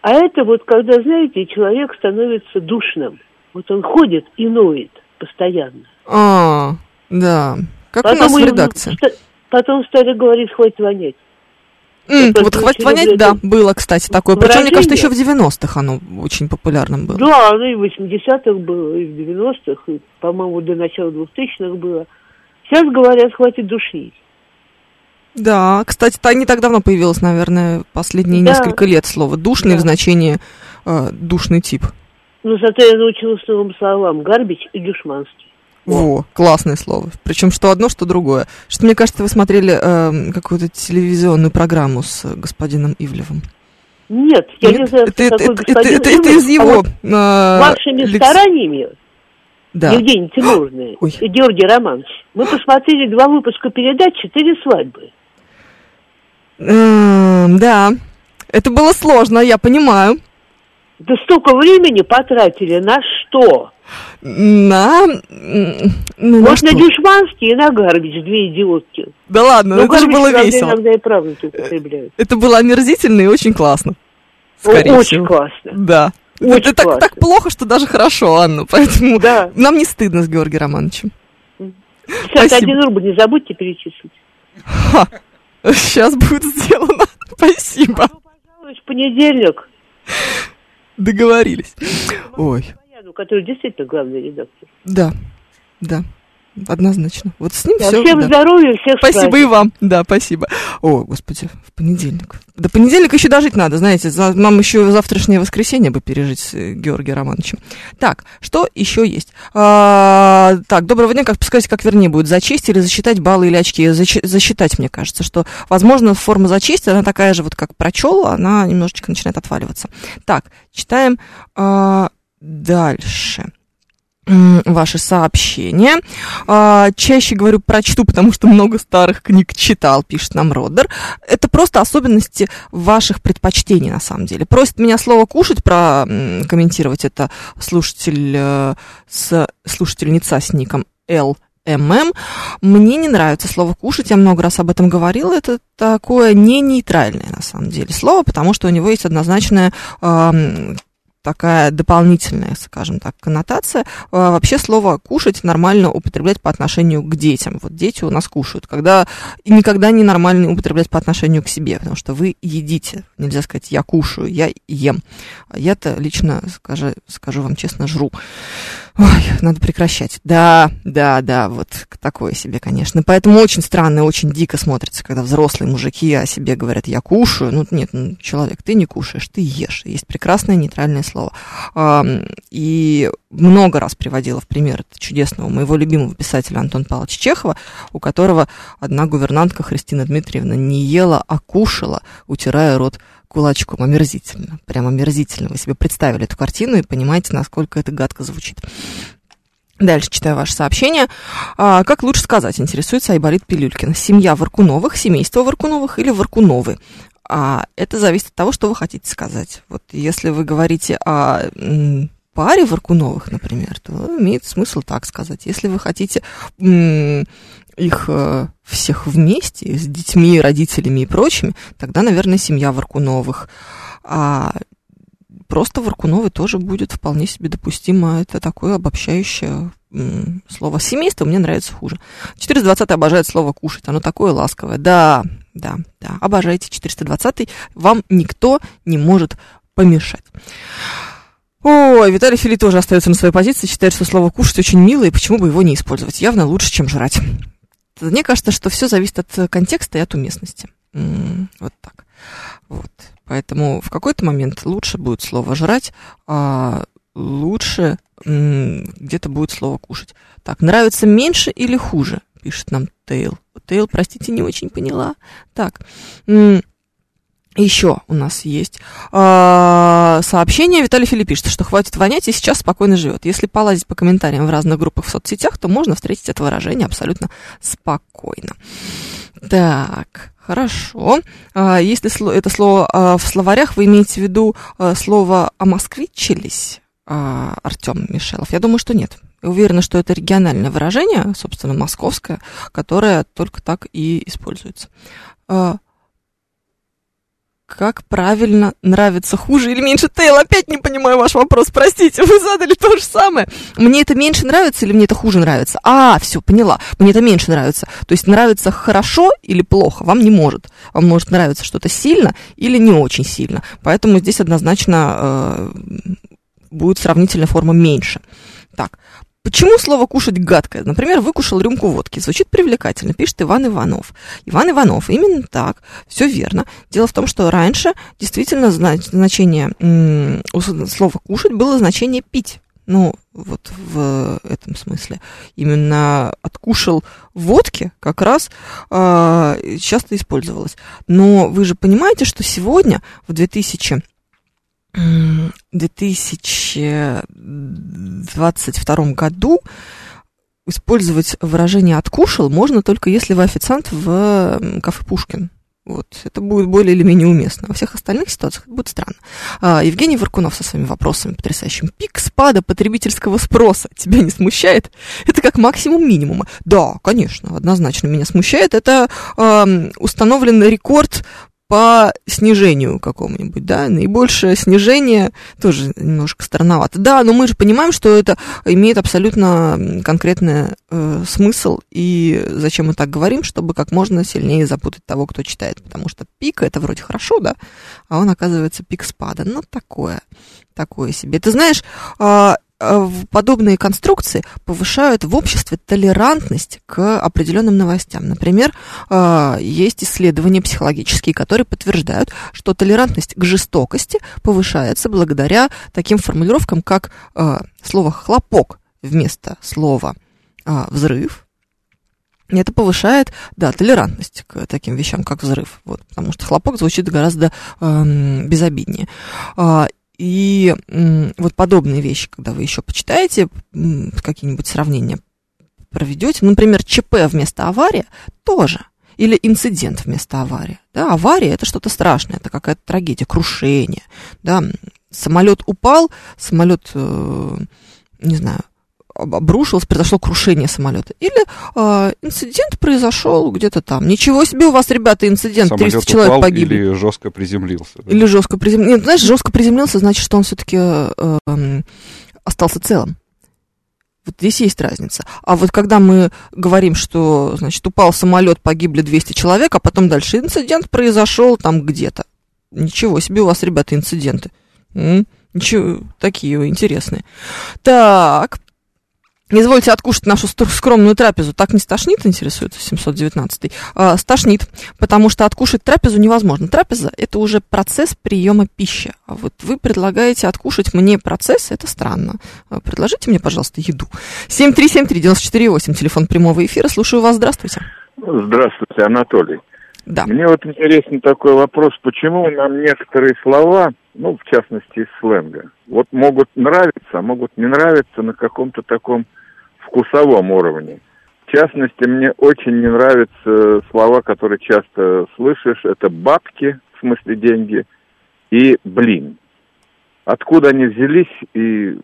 А это вот когда, знаете, человек становится душным. Вот он ходит и ноет постоянно. А, да. Как у нас в ему редакции. ста- потом стали говорить, хватит вонять. Это вот хватит вонять, да, было, кстати, такое. Причем, мне кажется, еще в выражение. 90-х оно очень популярным было. Да, оно и в 80-х было, и в 90-х, и, по-моему, до начала 2000-х было. Сейчас говорят, хватит душнить. Да, кстати, та не так давно появилось, наверное, последние Да. несколько лет слово «душный» Да. в значении э, «душный тип». Но зато я научилась новым словам. Гарбич и дюшманский. Во, классное слово. Причем что одно, что другое. Что мне кажется, вы смотрели э, какую-то телевизионную программу с господином Ивлевым. Нет, я не Нет? знаю, это, это, это, это- это из а его... вот э, Вашими лекс- стараниями, Да. Евгений Тимуровна Ой. и Георгий Романович, мы посмотрели два выпуска передач «Четыре свадьбы». Эм, да. Это было сложно, я понимаю. Да столько времени потратили на что? На... Ну, на Вот что? на Дюшманский и на Гарбич, две идиотки. Да ладно, Ну, это же было правда, весело. иногда и правнуки употребляют. Это было омерзительно и очень классно. О, Скорее Очень всего. классно. Да. Очень это так, так плохо, что даже хорошо, Анна. Поэтому Да. нам не стыдно с Георгием Романовичем. Кстати, Спасибо. один рубль не забудьте перечислить. Сейчас будет сделано. Спасибо. В понедельник. Договорились. Ой, который действительно главный редактор. да, да, однозначно. Вот с ним Да, все. всем здоровья, всех Спасибо и вам. Да, спасибо. О, господи, в понедельник. До понедельника еще дожить надо, знаете. за- нам еще завтрашнее воскресенье бы пережить с э, Георгием Романовичем. Так, что еще есть? А, так, доброго дня. Как подскажите, как вернее будет? Зачесть или засчитать баллы или очки? Защи- засчитать, мне кажется, что, возможно, форма зачесть, она такая же, вот как прочел, она немножечко начинает отваливаться. Так, читаем а, дальше ваши сообщения. А, чаще говорю прочту, потому что много старых книг читал, пишет нам Роддер. Это просто особенности ваших предпочтений, на самом деле. Просит меня слово кушать прокомментировать это слушатель э, с слушательница с ником Л. ММ. Мне не нравится слово кушать, я много раз об этом говорила. Это такое не нейтральное на самом деле слово, потому что у него есть однозначная эм, такая дополнительная, скажем так, коннотация. А, Вообще слово «кушать» нормально употреблять по отношению к детям. Вот дети у нас кушают. Когда, никогда не нормально употреблять по отношению к себе, потому что вы едите. Нельзя сказать «я кушаю», «я ем». А Я-то лично, скажу, скажу вам честно, жру. Ой, надо прекращать. Да, да, да, вот такое себе, конечно. Поэтому очень странно и очень дико смотрится, когда взрослые мужики о себе говорят «я кушаю». Ну, нет, ну, человек, ты не кушаешь, ты ешь. Есть прекрасное нейтральное слово. И много раз приводила в пример чудесного моего любимого писателя Антона Павловича Чехова, у которого одна гувернантка Христина Дмитриевна не ела, а кушала, утирая рот кулачком. Омерзительно. Прям омерзительно. Вы себе представили эту картину и понимаете, насколько это гадко звучит. Дальше читаю ваше сообщение. А, как лучше сказать, интересуется Айболит Пилюлькин. Семья Варкуновых, семейство Варкуновых или Варкуновы? А, это зависит от того, что вы хотите сказать. Вот если вы говорите о паре Варкуновых, например, то имеет смысл так сказать. Если вы хотите их э, всех вместе, с детьми, родителями и прочими, тогда, наверное, семья Варкуновых. А просто Варкуновы тоже будет вполне себе допустимо. Это такое обобщающее слово. Семейство мне нравится хуже. 420 обожает слово кушать. Оно такое ласковое. Да, да, да. Обожайте 420 Вам никто не может помешать. Ой, Виталий Фили тоже остается на своей позиции, считает, что слово кушать очень мило, и почему бы его не использовать? Явно лучше, чем жрать. Мне кажется, что все зависит от контекста и от уместности. Вот так. Вот. Поэтому в какой-то момент лучше будет слово жрать, а лучше где-то будет слово кушать. Так, нравится меньше или хуже? Пишет нам Тейл. Тейл, простите, не очень поняла. Так. Еще у нас есть э, сообщение. Виталий Филипп пишет, что хватит вонять и сейчас спокойно живет. Если полазить по комментариям в разных группах в соцсетях, то можно встретить это выражение абсолютно спокойно. Так, хорошо. А, если это слово а, в словарях, вы имеете в виду а, слово «омосквичились», а, Артем Мишелов? Я думаю, что нет. Уверена, что это региональное выражение, собственно, московское, которое только так и используется. А, как правильно нравится хуже или меньше Тейл? Опять не понимаю ваш вопрос, простите, вы задали то же самое. Мне это меньше нравится или мне это хуже нравится? А, все, поняла. Мне это меньше нравится. То есть нравится хорошо или плохо? Вам не может. Вам может нравиться что-то сильно или не очень сильно. Поэтому здесь однозначно э, будет сравнительная форма меньше. Так, Почему слово «кушать» гадкое? Например, выкушал рюмку водки. Звучит привлекательно, пишет Иван Иванов. Иван Иванов, именно так, все верно. Дело в том, что раньше действительно значение слова «кушать» было значение «пить». Ну, вот в этом смысле. Именно откушал водки как раз э, часто использовалось. Но вы же понимаете, что сегодня, в 2000 2022 году использовать выражение «откушал» можно только если вы официант в кафе «Пушкин». Вот, это будет более или менее уместно. Во всех остальных ситуациях это будет странно. А, Евгений Варкунов со своими вопросами потрясающим. Пик спада потребительского спроса тебя не смущает? Это как максимум минимума. Да, конечно, однозначно меня смущает. Это э, установленный рекорд по снижению какому-нибудь, да, наибольшее снижение тоже немножко странновато. Да, но мы же понимаем, что это имеет абсолютно конкретный э, смысл, и зачем мы так говорим, чтобы как можно сильнее запутать того, кто читает, потому что пик это вроде хорошо, да, а он оказывается пик спада, ну такое, такое себе. Ты знаешь, э, подобные конструкции повышают в обществе толерантность к определенным новостям. Например, э, есть исследования психологические, которые подтверждают, что толерантность к жестокости повышается благодаря таким формулировкам, как э, слово «хлопок» вместо слова «взрыв», это повышает, да, толерантность к таким вещам, как взрыв, вот, потому что хлопок звучит гораздо э, безобиднее. И вот подобные вещи, когда вы еще почитаете, какие-нибудь сравнения проведете, например, ЧП вместо аварии тоже. Или инцидент вместо аварии. Да, авария это что-то страшное, это какая-то трагедия, крушение. Да, самолет упал, самолет, э, не знаю, обрушилось, произошло крушение самолета. Или э, инцидент произошел где-то там. Ничего себе у вас, ребята, инцидент, самолет 300 человек погибли. Или жестко приземлился. Да? Или жестко приземлился. Нет, знаешь, жестко приземлился, значит, что он все-таки э, э, остался целым. Вот здесь есть разница. А вот когда мы говорим, что, значит, упал самолет, погибли 200 человек, а потом дальше инцидент произошел там где-то. Ничего себе у вас, ребята, инциденты. М? Ничего, такие интересные. Так, Извольте откушать нашу скромную трапезу. Так не стошнит, интересуется 719-й? А, стошнит, потому что откушать трапезу невозможно. Трапеза – это уже процесс приема пищи. А вот вы предлагаете откушать мне процесс, это странно. А, предложите мне, пожалуйста, еду. 7373948, телефон прямого эфира. Слушаю вас, здравствуйте. Здравствуйте, Анатолий. Да. Мне вот интересен такой вопрос, почему нам некоторые слова, ну, в частности, из сленга, вот могут нравиться, а могут не нравиться на каком-то таком вкусовом уровне. В частности, мне очень не нравятся слова, которые часто слышишь. Это бабки, в смысле деньги, и блин. Откуда они взялись и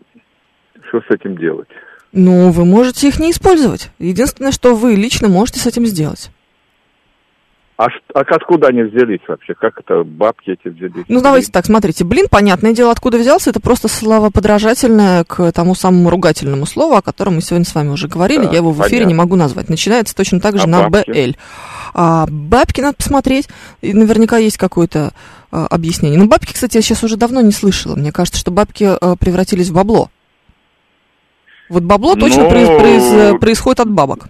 что с этим делать? Ну, вы можете их не использовать. Единственное, что вы лично можете с этим сделать. А, а откуда они взялись вообще? Как это бабки эти взялись? Ну, давайте так, смотрите. Блин, понятное дело, откуда взялся. Это просто слово подражательное к тому самому ругательному слову, о котором мы сегодня с вами уже говорили. Да, Я его в эфире понятно. не могу назвать. Начинается точно так же а на бабки? БЛ. А, бабки надо посмотреть. И наверняка есть какое-то а, объяснение. Но бабки, кстати, я сейчас уже давно не слышала. Мне кажется, что бабки а, превратились в бабло. Вот бабло точно Но... произ, произ, происходит от бабок.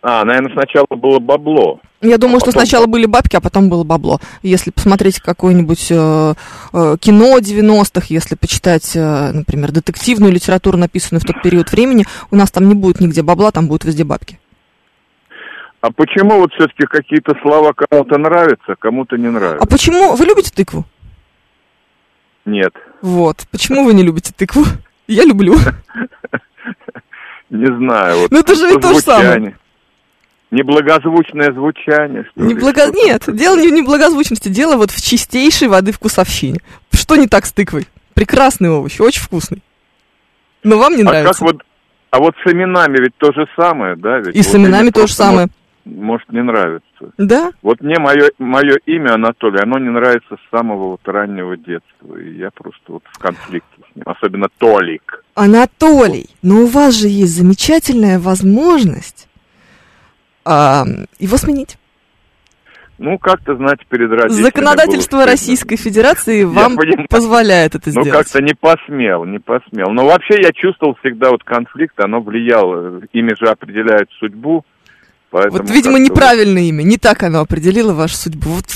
А, наверное, сначала было бабло. Я думаю, а что потом... сначала были бабки, а потом было бабло. Если посмотреть какое-нибудь э, э, кино 90-х, если почитать, э, например, детективную литературу, написанную в тот период времени, у нас там не будет нигде бабла, там будут везде бабки. А почему вот все-таки какие-то слова кому-то нравятся, кому-то не А нравятся? почему... Вы любите тыкву? Нет, Вот. Почему вы не любите тыкву? Я люблю. не знаю. Вот Ну, это же ведь то же самое. Неблагозвучное звучание, что ли, Неблаго... что-то Нет, дело не в неблагозвучности, дело вот в чистейшей воды вкусовщине. Что не так с тыквой? Прекрасный овощ, очень вкусный. Но вам не А нравится. как вот, а вот с именами ведь то же самое, да? Ведь И с вот именами имя то же самое. Может, может, не нравится. Да? Вот мне мое, мое имя Анатолий, оно не нравится с самого вот раннего детства. И я просто вот в конфликте с ним. Особенно Толик. Анатолий, но у вас же есть замечательная возможность а, его сменить. Ну, как-то, знаете, перед родителями Законодательство было. Российской Федерации вам понимаю. позволяет это Ну, сделать. как-то не посмел, не посмел. Но вообще я чувствовал всегда вот конфликт, оно влияло. Имя же определяет судьбу. Поэтому Вот, видимо, неправильное имя, не так оно определило вашу судьбу. Вот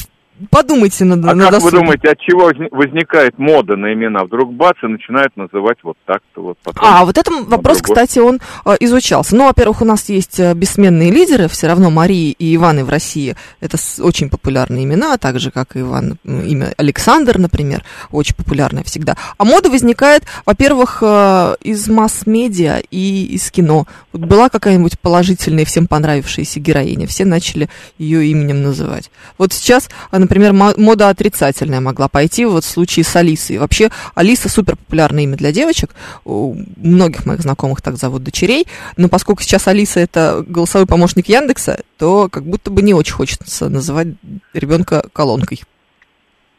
подумайте над, А на как вы думаете, от чего возни- возникает мода на имена? Вдруг бац, и начинают называть вот так-то вот. Потом А, вот этот вопрос, другой. кстати, он э, изучался. Ну, во-первых, у нас есть э, бессменные лидеры, все равно Марии и Иваны в России это очень популярные имена, так же, как и Иван, имя Александр, например, очень популярное всегда. А мода возникает, во-первых, э, из масс-медиа и из кино. Вот была какая-нибудь положительная, всем понравившаяся героиня, все начали ее именем называть. Вот сейчас, а, например, мо- мода отрицательная могла пойти вот в случае с Алисой. Вообще, Алиса супер популярное имя для девочек. У многих моих знакомых так зовут дочерей. Но поскольку сейчас Алиса это голосовой помощник Яндекса, то как будто бы не очень хочется называть ребенка колонкой.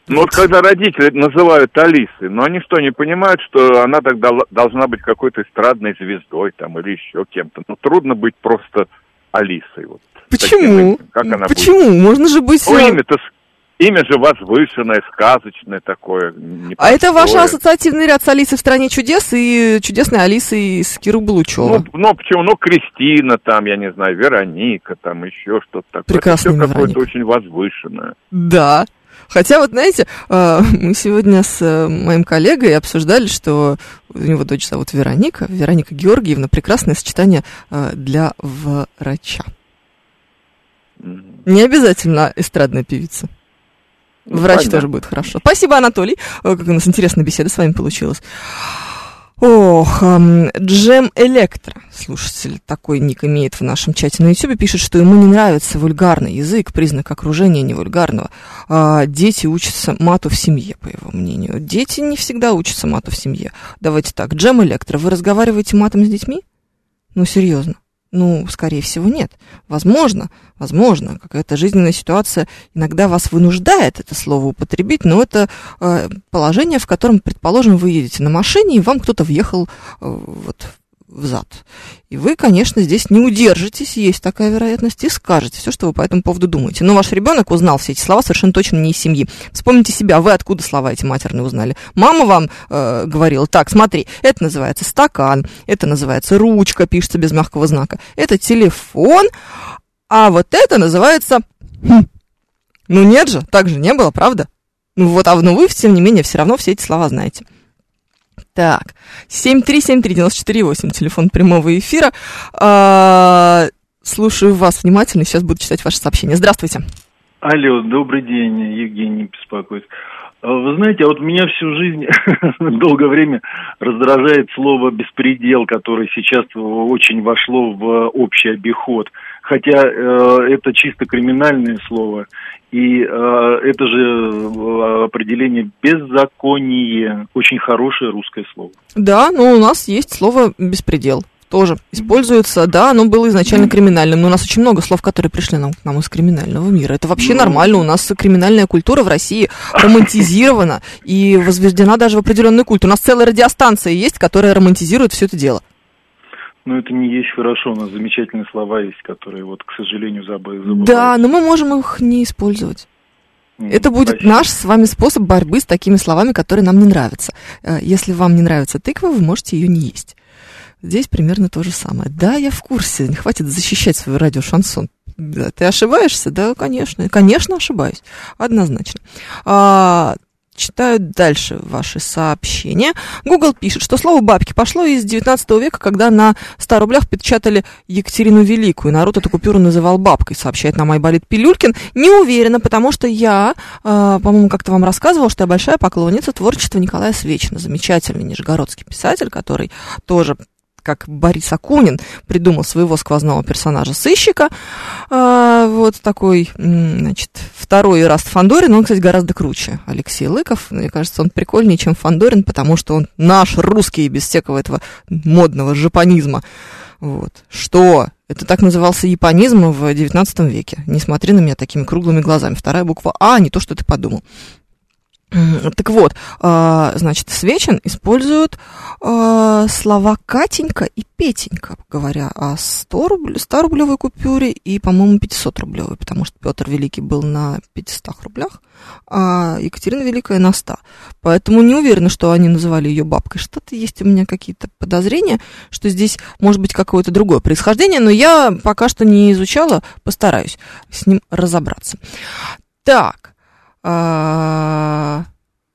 Ну вот когда родители называют Алисой, но они что, не понимают, что она тогда должна быть какой-то эстрадной звездой там или еще кем-то. Ну трудно быть просто Алисой. Вот, таким Почему? именем. Как она будет? Почему? Можно же быть... Ну, э, имя-то, имя же возвышенное, сказочное такое. А это ваш непростое. ассоциативный ряд с Алисой в стране чудес и чудесной Алисой из Киру Булычева. Ну, ну, почему? Ну, Кристина там, я не знаю, Вероника там, еще что-то такое. Имя, все какое-то очень возвышенное. Да. Хотя вот, знаете, э, мы сегодня с э, моим коллегой обсуждали, что у него дочь зовут Вероника, Вероника Георгиевна, прекрасное сочетание э, для врача. Не обязательно эстрадная певица. Ну, Врач понятно. тоже будет хорошо. Спасибо, Анатолий. Как у нас интересная беседа с вами получилась. Ох, Джем Электро, слушатель, такой ник имеет в нашем чате на YouTube, пишет, что ему не нравится вульгарный язык, признак окружения невульгарного. А, дети учатся мату в семье, по его мнению. Дети не всегда учатся мату в семье. Давайте так, Джем Электро, вы разговариваете матом с детьми? Ну, серьезно. Ну, скорее всего, нет. Возможно, возможно, какая-то жизненная ситуация иногда вас вынуждает это слово употребить, но это э, положение, в котором, предположим, вы едете на машине, и вам кто-то въехал э, вот в зад. И вы, конечно, здесь не удержитесь, есть такая вероятность, и скажете все, что вы по этому поводу думаете. Но ваш ребенок узнал все эти слова совершенно точно не из семьи. Вспомните себя, вы откуда слова эти матерные узнали? Мама вам э, говорила, так, смотри, это называется стакан, это называется ручка, пишется без мягкого знака, это телефон, а вот это называется... хм. Ну нет же, так же не было, правда? Ну вот, а ну вы, тем не менее, все равно все эти слова знаете. Так, 7373948, телефон прямого эфира. А, слушаю вас внимательно, сейчас буду читать ваши сообщения. Здравствуйте. Алло, добрый день, Евгений беспокоит. А Вы знаете, а вот меня всю жизнь, долгое время раздражает слово «беспредел», которое сейчас очень вошло в общий обиход. Хотя э, это чисто криминальное слово, и э, это же э, определение «беззаконие», очень хорошее русское слово. Да, ну у нас есть слово «беспредел». Тоже используется, да, оно было изначально криминальным, но у нас очень много слов, которые пришли нам, к нам из криминального мира. Это вообще Ну. нормально, у нас криминальная культура в России романтизирована и возведена даже в определенный культ. У нас целая радиостанция есть, которая романтизирует все это дело. Но это не есть хорошо, у нас замечательные слова есть, которые вот, к сожалению, забы- забывают. Да, но мы можем их не использовать. М, Это будет спасибо. наш с вами способ борьбы с такими словами, которые нам не нравятся. Э, Если вам не нравится тыква, вы можете ее не есть. Здесь примерно то же самое. Да, я в курсе, не хватит защищать свой радиошансон. Да, ты ошибаешься? Да, конечно. Конечно, ошибаюсь. Однозначно. А, читаю дальше ваши сообщения. Google пишет, что слово «бабки» пошло из 19 века, когда на 100 рублях печатали Екатерину Великую. Народ эту купюру называл бабкой, сообщает нам Айболит Пилюлькин. Не уверена, потому что я, э, по-моему, как-то вам рассказывала, что я большая поклонница творчества Николая Свечина, замечательный нижегородский писатель, который тоже как Борис Акунин придумал своего сквозного персонажа-сыщика. А, вот такой, значит, второй Раст Фандорин. Он, кстати, гораздо круче. Алексей Лыков. Мне кажется, он прикольнее, чем Фандорин, потому что он наш русский, без всякого этого модного жапонизма. Вот. Что? Это так назывался японизм в XIX веке. Не смотри на меня такими круглыми глазами. Вторая буква А, не то, что ты подумал. Так вот, а, значит, Свечин используют а, слова Катенька и Петенька, говоря о 100, рубль, 100 рублевой купюре и, по-моему, 500 рублевой, потому что Петр Великий был на 500 рублях, а Екатерина Великая на 100. Поэтому не уверена, что они называли ее бабкой. Что-то есть у меня какие-то подозрения, что здесь может быть какое-то другое происхождение, но я пока что не изучала, постараюсь с ним разобраться. Так,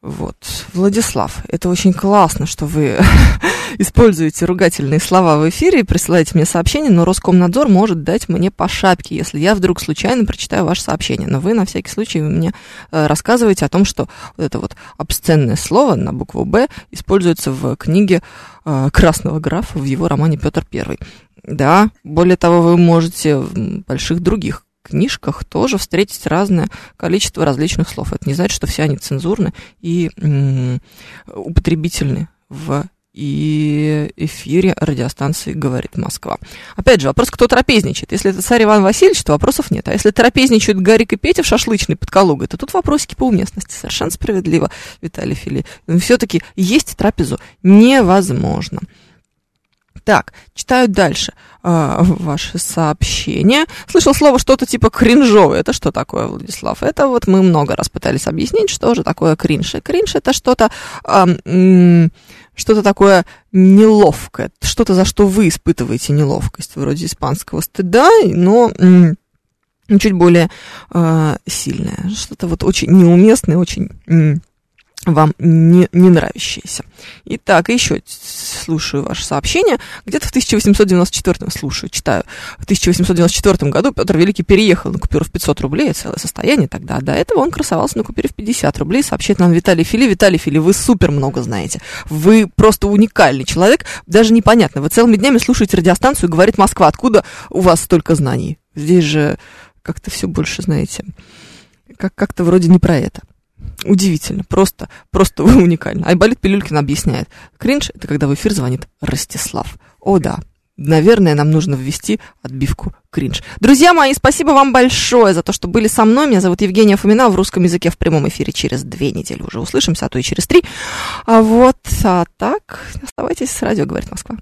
вот, Владислав, это очень классно, что вы используете ругательные слова в эфире и присылаете мне сообщение, но Роскомнадзор может дать мне по шапке, если я вдруг случайно прочитаю ваше сообщение. Но вы на всякий случай мне э, рассказываете о том, что вот это вот обсценное слово на букву «Б» используется в книге э, Красного графа в его романе Петр Первый. Да, более того, вы можете в больших других книжках тоже встретить разное количество различных слов. Это не значит, что все они цензурны и м- употребительны в и эфире радиостанции «Говорит Москва». Опять же, вопрос, кто трапезничает. Если это царь Иван Васильевич, то вопросов нет. А если трапезничают Гарик и Петя в шашлычной под Калугой, то тут вопросики по уместности. Совершенно справедливо, Виталий Фили. Все-таки есть трапезу невозможно. Так, читаю дальше э, ваши сообщения. Слышал слово что-то типа кринжовое. Это что такое, Владислав? Это вот мы много раз пытались объяснить, что же такое кринж. И кринж это что-то... Э, что-то такое неловкое, что-то, за что вы испытываете неловкость, вроде испанского стыда, но м, чуть более э, сильное, что-то вот очень неуместное, очень м, вам не, не нравящиеся. Итак, еще слушаю ваше сообщение. Где-то в 1894, слушаю, читаю, в 1894 году Петр Великий переехал на купюру в 500 рублей, целое состояние тогда. До этого он красовался на купюре в 50 рублей, сообщает нам Виталий Фили. Виталий Фили, вы супер много знаете. Вы просто уникальный человек. Даже непонятно, вы целыми днями слушаете радиостанцию «Говорит Москва». Откуда у вас столько знаний? Здесь же как-то все больше, знаете, как- как-то вроде не про это. Удивительно, просто, просто уникально. Айболит Пилюлькин объясняет. Кринж – это когда в эфир звонит Ростислав. О, да, наверное, нам нужно ввести отбивку кринж. Друзья мои, спасибо вам большое за то, что были со мной. Меня зовут Евгения Фомина в русском языке в прямом эфире через две недели уже услышимся, а то и через три. А вот, а так, оставайтесь с радио, говорит Москва.